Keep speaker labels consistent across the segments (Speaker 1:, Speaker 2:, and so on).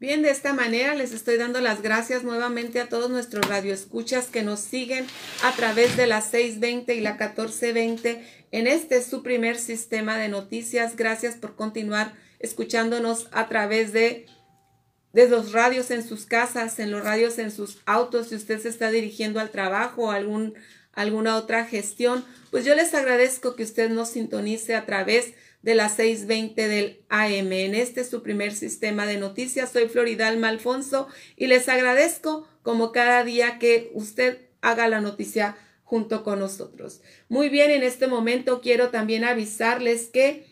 Speaker 1: Bien, de esta manera les estoy dando las gracias nuevamente a todos nuestros radioescuchas que nos siguen a través de la 620 y la 1420 en este su primer sistema de noticias. Gracias por continuar escuchándonos a través de, de los radios en sus casas, en los radios en sus autos, si usted se está dirigiendo al trabajo o algún, alguna otra gestión. Pues yo les agradezco que usted nos sintonice a través de de las 6.20 del AM. En este su primer sistema de noticias. Soy Floridalma Alfonso y les agradezco como cada día que usted haga la noticia junto con nosotros. Muy bien, en este momento quiero también avisarles que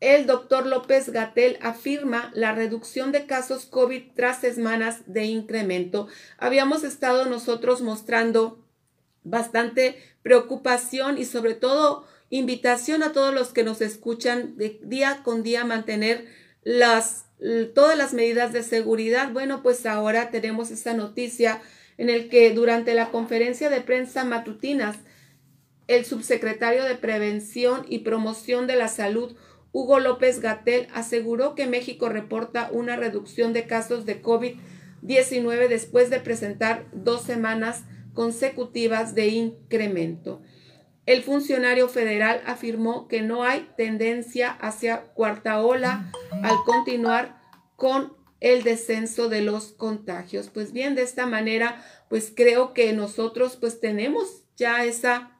Speaker 1: el doctor López Gatel afirma la reducción de casos COVID tras semanas de incremento. Habíamos estado nosotros mostrando bastante preocupación y sobre todo invitación a todos los que nos escuchan de día con día mantener las todas las medidas de seguridad. Bueno, pues ahora tenemos esa noticia en el que durante la conferencia de prensa matutinas el subsecretario de Prevención y Promoción de la Salud, Hugo López Gatel, aseguró que México reporta una reducción de casos de COVID-19 después de presentar dos semanas consecutivas de incremento. El funcionario federal afirmó que no hay tendencia hacia cuarta ola al continuar con el descenso de los contagios. Pues bien, de esta manera, pues creo que nosotros pues tenemos ya esa,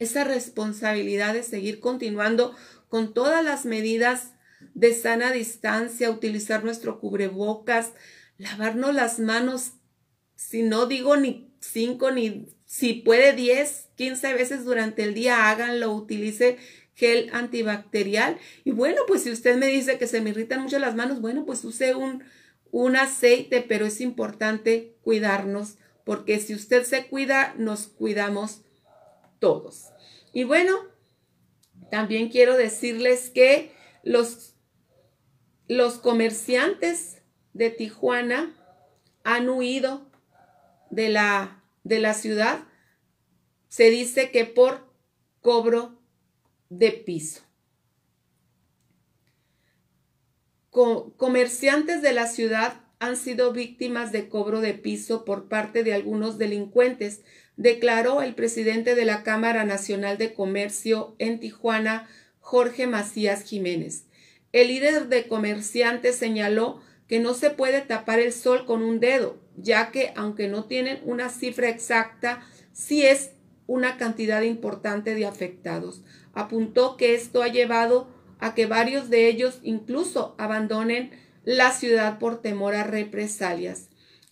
Speaker 1: esa responsabilidad de seguir continuando con todas las medidas de sana distancia, utilizar nuestro cubrebocas, lavarnos las manos, si no digo ni cinco ni si puede 10, 15 veces durante el día, háganlo, utilice gel antibacterial. Y bueno, pues si usted me dice que se me irritan mucho las manos, bueno, pues use un, un aceite, pero es importante cuidarnos, porque si usted se cuida, nos cuidamos todos. Y bueno, también quiero decirles que los, los comerciantes de Tijuana han huido de la de la ciudad, se dice que por cobro de piso. comerciantes de la ciudad han sido víctimas de cobro de piso por parte de algunos delincuentes, declaró el presidente de la Cámara Nacional de Comercio en Tijuana, Jorge Macías Jiménez. El líder de comerciantes señaló que no se puede tapar el sol con un dedo, ya que aunque no tienen una cifra exacta, sí es una cantidad importante de afectados. Apuntó que esto ha llevado a que varios de ellos incluso abandonen la ciudad por temor a represalias.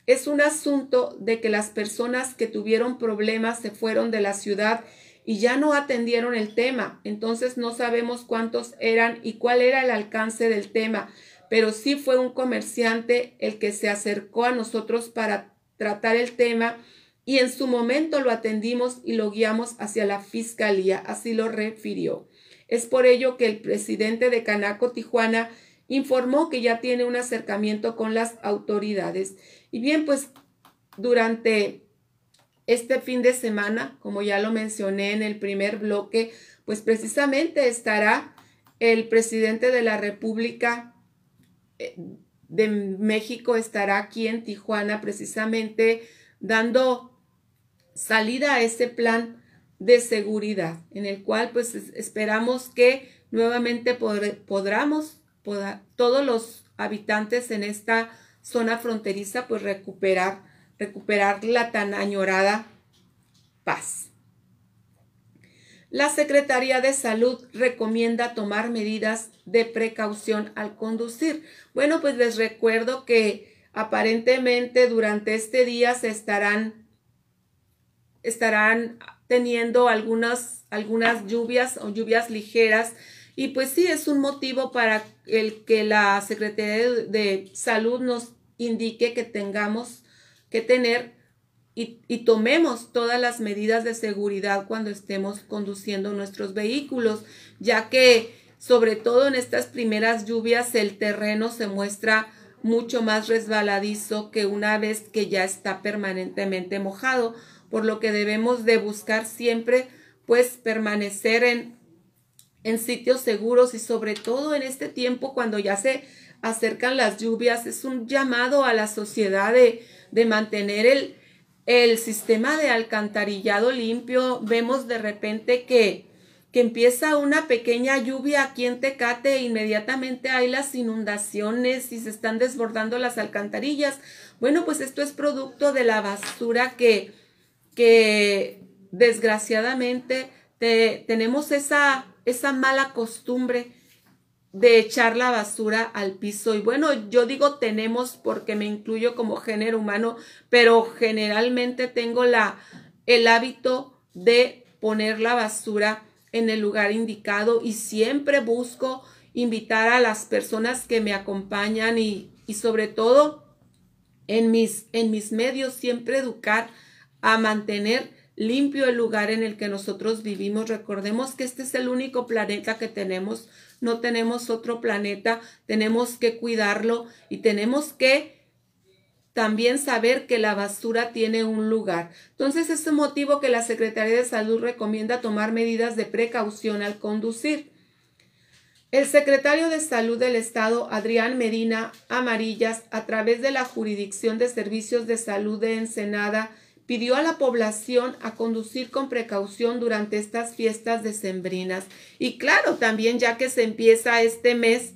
Speaker 1: Es un asunto de que las personas que tuvieron problemas se fueron de la ciudad y ya no atendieron el tema, entonces no sabemos cuántos eran y cuál era el alcance del tema, pero sí fue un comerciante el que se acercó a nosotros para tratar el tema y en su momento lo atendimos y lo guiamos hacia la fiscalía, así lo refirió. Es por ello que el presidente de Canaco Tijuana informó que ya tiene un acercamiento con las autoridades. Y bien, pues durante este fin de semana, como ya lo mencioné en el primer bloque, pues precisamente estará el presidente de la República de México estará aquí en Tijuana precisamente dando salida a este plan de seguridad en el cual pues esperamos que nuevamente podamos todos los habitantes en esta zona fronteriza pues recuperar recuperar la tan añorada paz. La Secretaría de Salud recomienda tomar medidas de precaución al conducir. Bueno, pues les recuerdo que aparentemente durante este día se estarán estarán teniendo algunas algunas lluvias o lluvias ligeras y pues sí es un motivo para el que la Secretaría de Salud nos indique que tengamos que tener y, tomemos todas las medidas de seguridad cuando estemos conduciendo nuestros vehículos, ya que sobre todo en estas primeras lluvias el terreno se muestra mucho más resbaladizo que una vez que ya está permanentemente mojado, por lo que debemos de buscar siempre pues permanecer en, en sitios seguros y sobre todo en este tiempo cuando ya se acercan las lluvias, es un llamado a la sociedad de, de mantener el, el sistema de alcantarillado limpio. Vemos de repente que, que empieza una pequeña lluvia aquí en Tecate e inmediatamente hay las inundaciones y se están desbordando las alcantarillas. Bueno, pues esto es producto de la basura que, que desgraciadamente tenemos esa, esa mala costumbre de echar la basura al piso. Y bueno, yo digo tenemos porque me incluyo como género humano, pero generalmente tengo la, el hábito de poner la basura en el lugar indicado y siempre busco invitar a las personas que me acompañan y, y sobre todo en mis, en mis medios siempre educar a mantener limpio el lugar en el que nosotros vivimos. Recordemos que este es el único planeta que tenemos, no tenemos otro planeta, tenemos que cuidarlo y tenemos que también saber que la basura tiene un lugar. Entonces, es el motivo que la Secretaría de Salud recomienda tomar medidas de precaución al conducir. El secretario de Salud del Estado, Adrián Medina Amarillas, a través de la Jurisdicción de Servicios de Salud de Ensenada, pidió a la población a conducir con precaución durante estas fiestas decembrinas. Y claro, también ya que se empieza este mes,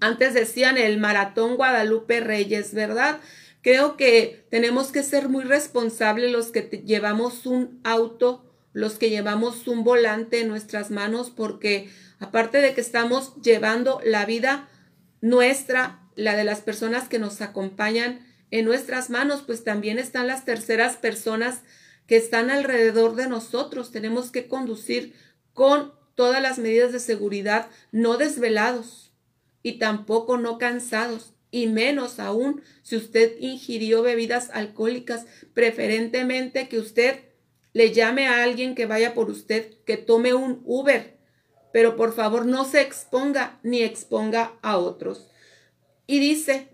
Speaker 1: antes decían el maratón Guadalupe Reyes, ¿verdad? Creo que tenemos que ser muy responsables los que llevamos un auto, los que llevamos un volante en nuestras manos, porque aparte de que estamos llevando la vida nuestra, la de las personas que nos acompañan, en nuestras manos, pues también están las terceras personas que están alrededor de nosotros. Tenemos que conducir con todas las medidas de seguridad, no desvelados y tampoco no cansados, y menos aún si usted ingirió bebidas alcohólicas, preferentemente que usted le llame a alguien que vaya por usted, que tome un Uber, pero por favor no se exponga ni exponga a otros. Y dice,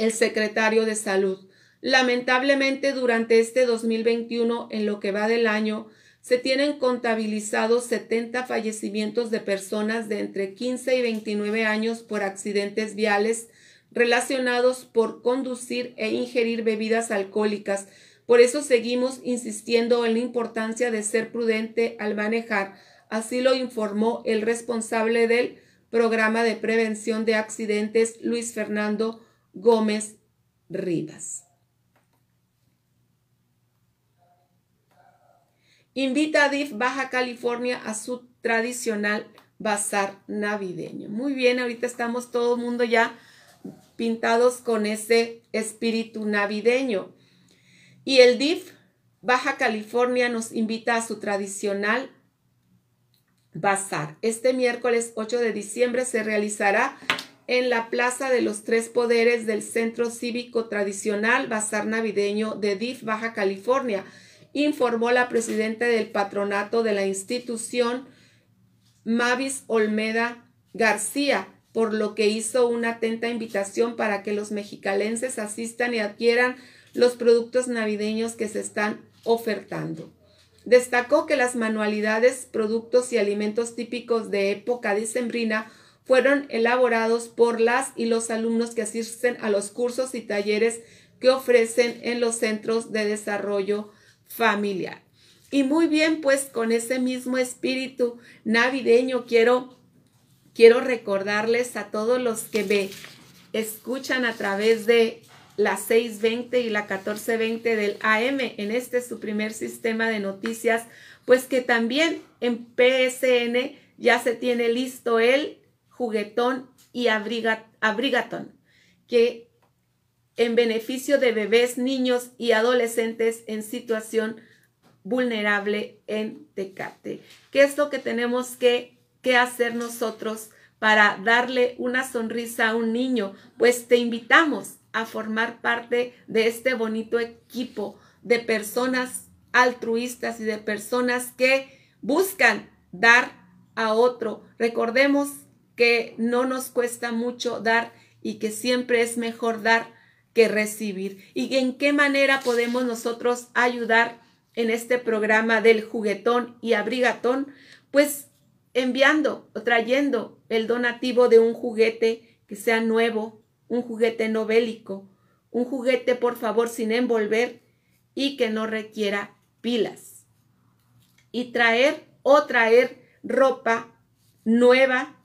Speaker 1: el secretario de Salud. Lamentablemente, durante este 2021, en lo que va del año, se tienen contabilizados 70 fallecimientos de personas de entre 15 y 29 años por accidentes viales relacionados por conducir e ingerir bebidas alcohólicas. Por eso seguimos insistiendo en la importancia de ser prudente al manejar. Así lo informó el responsable del programa de prevención de accidentes, Luis Fernando Gómez Rivas. Invita a DIF Baja California a su tradicional bazar navideño. Muy bien, ahorita estamos todo el mundo ya pintados con ese espíritu navideño. Y el DIF Baja California nos invita a su tradicional bazar. Este miércoles 8 de diciembre se realizará en la Plaza de los Tres Poderes del Centro Cívico Tradicional Bazar Navideño de DIF Baja California, informó la presidenta del patronato de la institución, Mavis Olmeda García, por lo que hizo una atenta invitación para que los mexicalenses asistan y adquieran los productos navideños que se están ofertando. Destacó que las manualidades, productos y alimentos típicos de época dicembrina fueron elaborados por las y los alumnos que asisten a los cursos y talleres que ofrecen en los centros de desarrollo familiar. Y muy bien, pues con ese mismo espíritu navideño quiero, quiero recordarles a todos los que me escuchan a través de la 620 y la 1420 del AM en este su primer sistema de noticias, pues que también en PSN ya se tiene listo el juguetón y abrigatón, que en beneficio de bebés, niños y adolescentes en situación vulnerable en Tecate. ¿Qué es lo que tenemos que, que hacer nosotros para darle una sonrisa a un niño? Pues te invitamos a formar parte de este bonito equipo de personas altruistas y de personas que buscan dar a otro. Recordemos que no nos cuesta mucho dar y que siempre es mejor dar que recibir. ¿Y en qué manera podemos nosotros ayudar en este programa del juguetón y abrigatón? Pues enviando o trayendo el donativo de un juguete que sea nuevo, un juguete no bélico, un juguete por favor sin envolver y que no requiera pilas. Y traer o traer ropa nueva,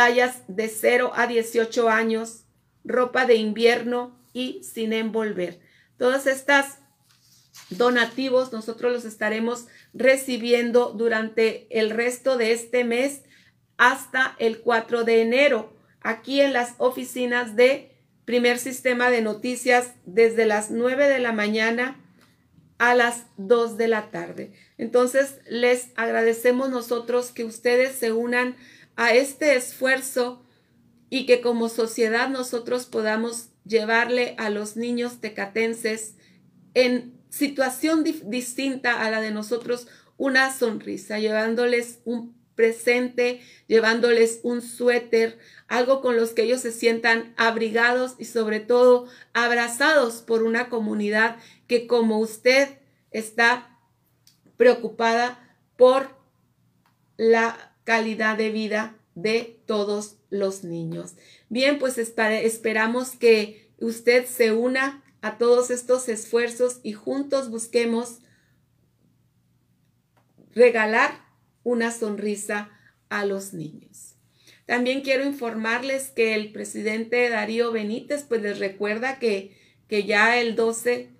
Speaker 1: tallas de 0 a 18 años, ropa de invierno y sin envolver. Todas estas donativos nosotros los estaremos recibiendo durante el resto de este mes hasta el 4 de enero aquí en las oficinas de primer sistema de noticias desde las 9 de la mañana a las 2 de la tarde. Entonces les agradecemos nosotros que ustedes se unan a este esfuerzo y que como sociedad nosotros podamos llevarle a los niños tecatenses en situación distinta a la de nosotros una sonrisa, llevándoles un presente, llevándoles un suéter, algo con los que ellos se sientan abrigados y sobre todo abrazados por una comunidad que como usted está preocupada por la calidad de vida de todos los niños. Bien, pues esperamos que usted se una a todos estos esfuerzos y juntos busquemos regalar una sonrisa a los niños. También quiero informarles que el presidente Darío Benítez pues les recuerda que, que ya el 12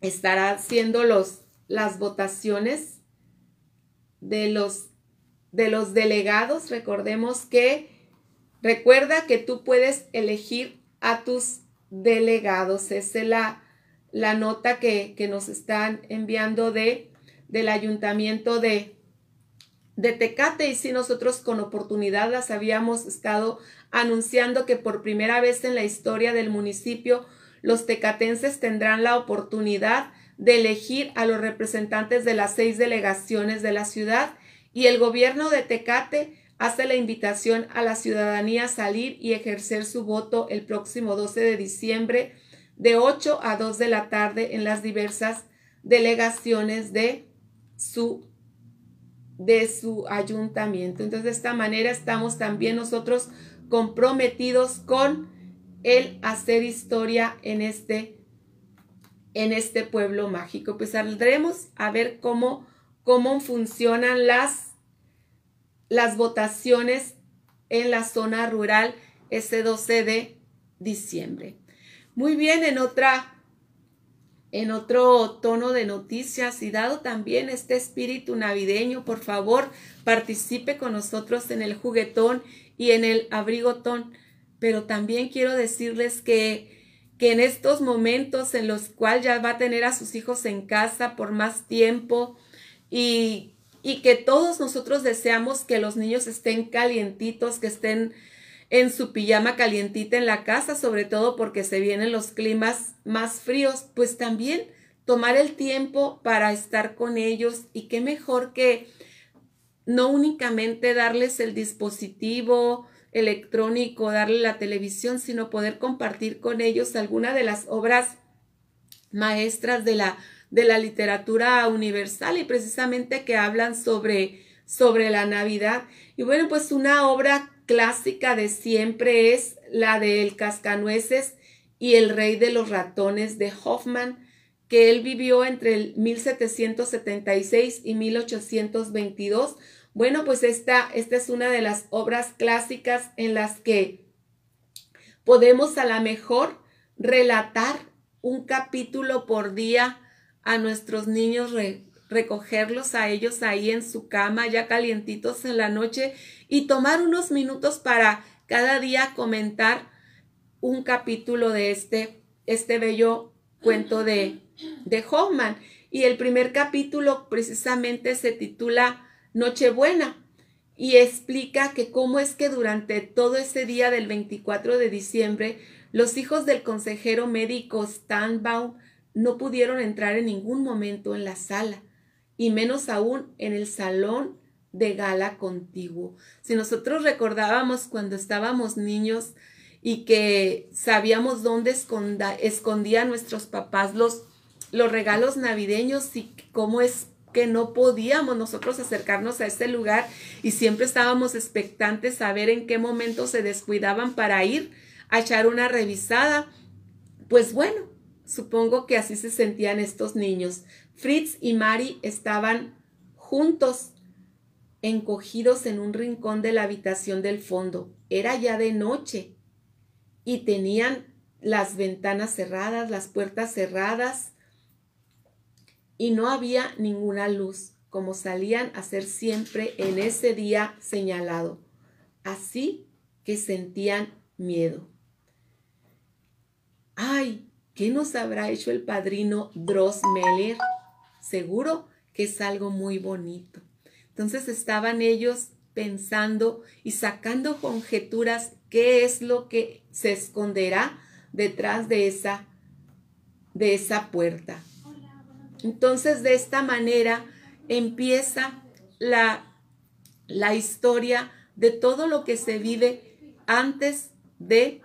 Speaker 1: estará haciendo los, las votaciones de los, de los delegados. Recordemos que recuerda que tú puedes elegir a tus delegados. Esa es la, la nota que, que, nos están enviando de, del ayuntamiento de, de Tecate. Y si nosotros con oportunidad las habíamos estado anunciando que por primera vez en la historia del municipio los tecatenses tendrán la oportunidad de elegir a los representantes de las seis delegaciones de la ciudad y el gobierno de Tecate hace la invitación a la ciudadanía a salir y ejercer su voto el próximo 12 de diciembre de 8 a 2 de la tarde en las diversas delegaciones de su de su ayuntamiento. Entonces, de esta manera estamos también nosotros comprometidos con el hacer historia en este en este pueblo mágico. Pues saldremos a ver cómo cómo funcionan las las votaciones en la zona rural ese 12 de diciembre. Muy bien, en otra en otro tono de noticias y dado también este espíritu navideño, por favor, participe con nosotros en el juguetón y en el abrigotón. Pero también quiero decirles que que en estos momentos en los cuales ya va a tener a sus hijos en casa por más tiempo y y que todos nosotros deseamos que los niños estén calientitos, que estén en su pijama calientita en la casa, sobre todo porque se vienen los climas más fríos, pues también tomar el tiempo para estar con ellos y qué mejor que no únicamente darles el dispositivo electrónico, darle la televisión, sino poder compartir con ellos alguna de las obras maestras de la de la literatura universal y precisamente que hablan sobre, sobre la Navidad. Y bueno, pues una obra clásica de siempre es la de El Cascanueces y el Rey de los Ratones de Hoffman, que él vivió entre el 1776 y 1822. Bueno, pues esta, esta es una de las obras clásicas en las que podemos a la mejor relatar un capítulo por día a nuestros niños, recogerlos a ellos ahí en su cama, ya calientitos en la noche, y tomar unos minutos para cada día comentar un capítulo de este, este bello cuento de, de Hoffman. Y el primer capítulo precisamente se titula Nochebuena y explica que cómo es que durante todo ese día del 24 de diciembre los hijos del consejero médico Stanbaum no pudieron entrar en ningún momento en la sala, y menos aún en el salón de gala contiguo. Si nosotros recordábamos cuando estábamos niños y que sabíamos dónde escondían nuestros papás los, los regalos navideños y cómo es que no podíamos nosotros acercarnos a ese lugar y siempre estábamos expectantes a ver en qué momento se descuidaban para ir a echar una revisada. Pues bueno, supongo que así se sentían estos niños. Fritz y Mari estaban juntos, encogidos en un rincón de la habitación del fondo. Era ya de noche y tenían las ventanas cerradas, las puertas cerradas y no había ninguna luz, como salían a ser siempre en ese día señalado. Así que sentían miedo. ¡Ay! ¿Qué nos habrá hecho el padrino Drosmeller? Seguro que es algo muy bonito. Entonces estaban ellos pensando y sacando conjeturas qué es lo que se esconderá detrás de esa de esa puerta. Entonces, de esta manera empieza la, la historia de todo lo que se vive antes de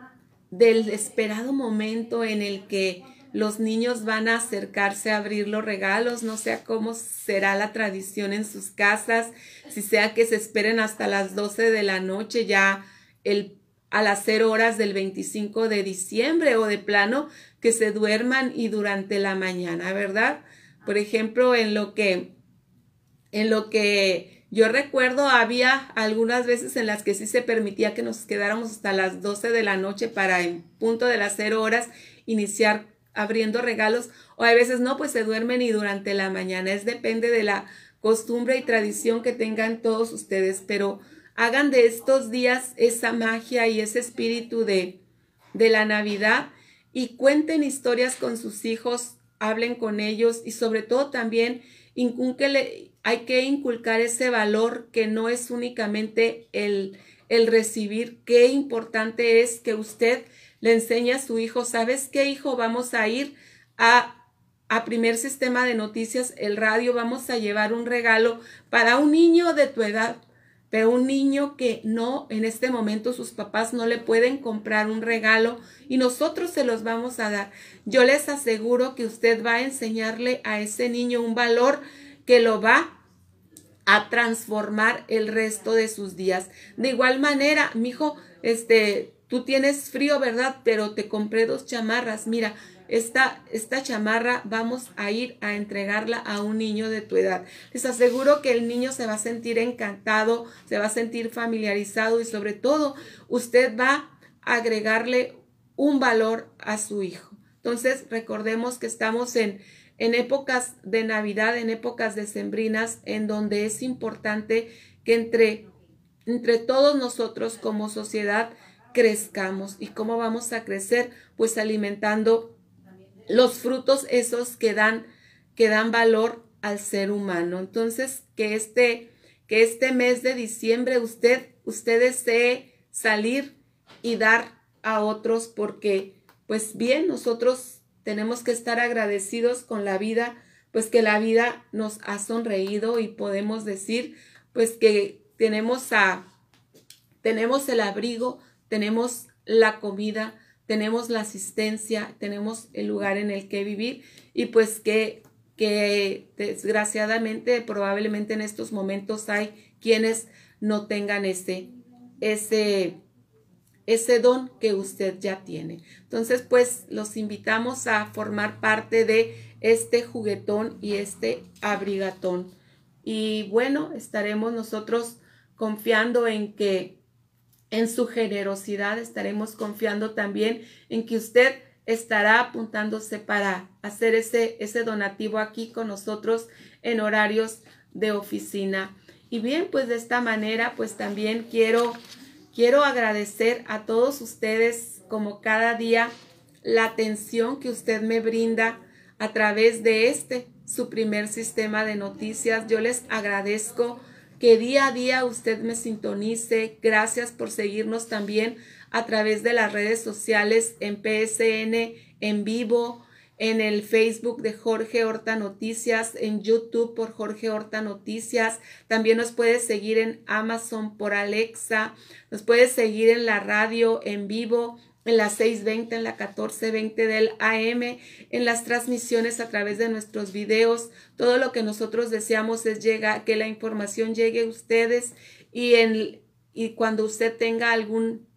Speaker 1: del esperado momento en el que los niños van a acercarse a abrir los regalos, no sé cómo será la tradición en sus casas, si sea que se esperen hasta las 12 de la noche ya el, a las 0 horas del 25 de diciembre o de plano que se duerman y durante la mañana, ¿verdad? Por ejemplo, en lo que, en lo que yo recuerdo, había algunas veces en las que sí se permitía que nos quedáramos hasta las 12 de la noche para en punto de las cero horas iniciar abriendo regalos o a veces no, pues se duermen y durante la mañana. Es depende de la costumbre y tradición que tengan todos ustedes, pero hagan de estos días esa magia y ese espíritu de, de la Navidad y cuenten historias con sus hijos hablen con ellos y sobre todo también hay que inculcar ese valor que no es únicamente el, el recibir, qué importante es que usted le enseñe a su hijo, ¿sabes qué hijo? Vamos a ir a, a primer sistema de noticias, el radio, vamos a llevar un regalo para un niño de tu edad pero un niño que no, en este momento sus papás no le pueden comprar un regalo y nosotros se los vamos a dar. Yo les aseguro que usted va a enseñarle a ese niño un valor que lo va a transformar el resto de sus días. De igual manera, mi hijo, este, tú tienes frío, ¿verdad? Pero te compré dos chamarras. Mira, esta, esta chamarra vamos a ir a entregarla a un niño de tu edad. Les aseguro que el niño se va a sentir encantado, se va a sentir familiarizado y sobre todo usted va a agregarle un valor a su hijo. Entonces recordemos que estamos en, en épocas de Navidad, en épocas decembrinas, en donde es importante que entre, entre todos nosotros como sociedad crezcamos. ¿Y cómo vamos a crecer? Pues alimentando los frutos esos que dan, que dan valor al ser humano. Entonces, que este, que este mes de diciembre usted, usted desee salir y dar a otros porque, pues bien, nosotros tenemos que estar agradecidos con la vida, pues que la vida nos ha sonreído y podemos decir, pues que tenemos a, tenemos el abrigo, tenemos la comida, tenemos la asistencia, tenemos el lugar en el que vivir y pues que, que desgraciadamente probablemente en estos momentos hay quienes no tengan ese, ese, ese don que usted ya tiene. Entonces, pues los invitamos a formar parte de este juguetón y este abrigatón. Y bueno, estaremos nosotros confiando en que en su generosidad estaremos confiando también en que usted estará apuntándose para hacer ese, ese donativo aquí con nosotros en horarios de oficina. Y bien, pues de esta manera, pues también quiero, quiero agradecer a todos ustedes como cada día la atención que usted me brinda a través de este, su primer sistema de noticias. Yo les agradezco que día a día usted me sintonice. Gracias por seguirnos también a través de las redes sociales en PSN en vivo, en el Facebook de Jorge Horta Noticias, en YouTube por Jorge Horta Noticias. También nos puede seguir en Amazon por Alexa. Nos puede seguir en la radio en vivo en las 6.20, en la 14.20 del AM, en las transmisiones a través de nuestros videos. Todo lo que nosotros deseamos es llegar, que la información llegue a ustedes y, en, y cuando usted tenga algún,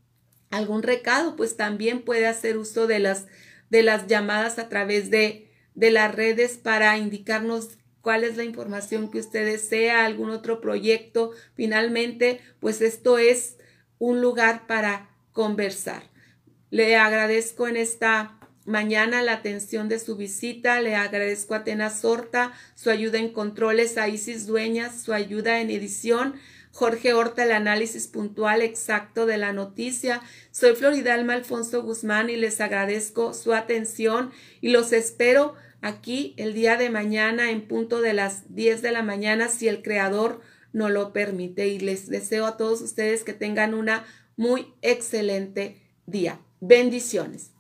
Speaker 1: algún recado, pues también puede hacer uso de las, de las llamadas a través de, de las redes para indicarnos cuál es la información que usted desea, algún otro proyecto. Finalmente, pues esto es un lugar para conversar. Le agradezco en esta mañana la atención de su visita. Le agradezco a Atena Sorta su ayuda en controles, a Isis Dueñas su ayuda en edición. Jorge Horta, el análisis puntual exacto de la noticia. Soy Floridalma Alfonso Guzmán y les agradezco su atención y los espero aquí el día de mañana en punto de las 10 de la mañana si el creador no lo permite. Y les deseo a todos ustedes que tengan una muy excelente día. Bendiciones.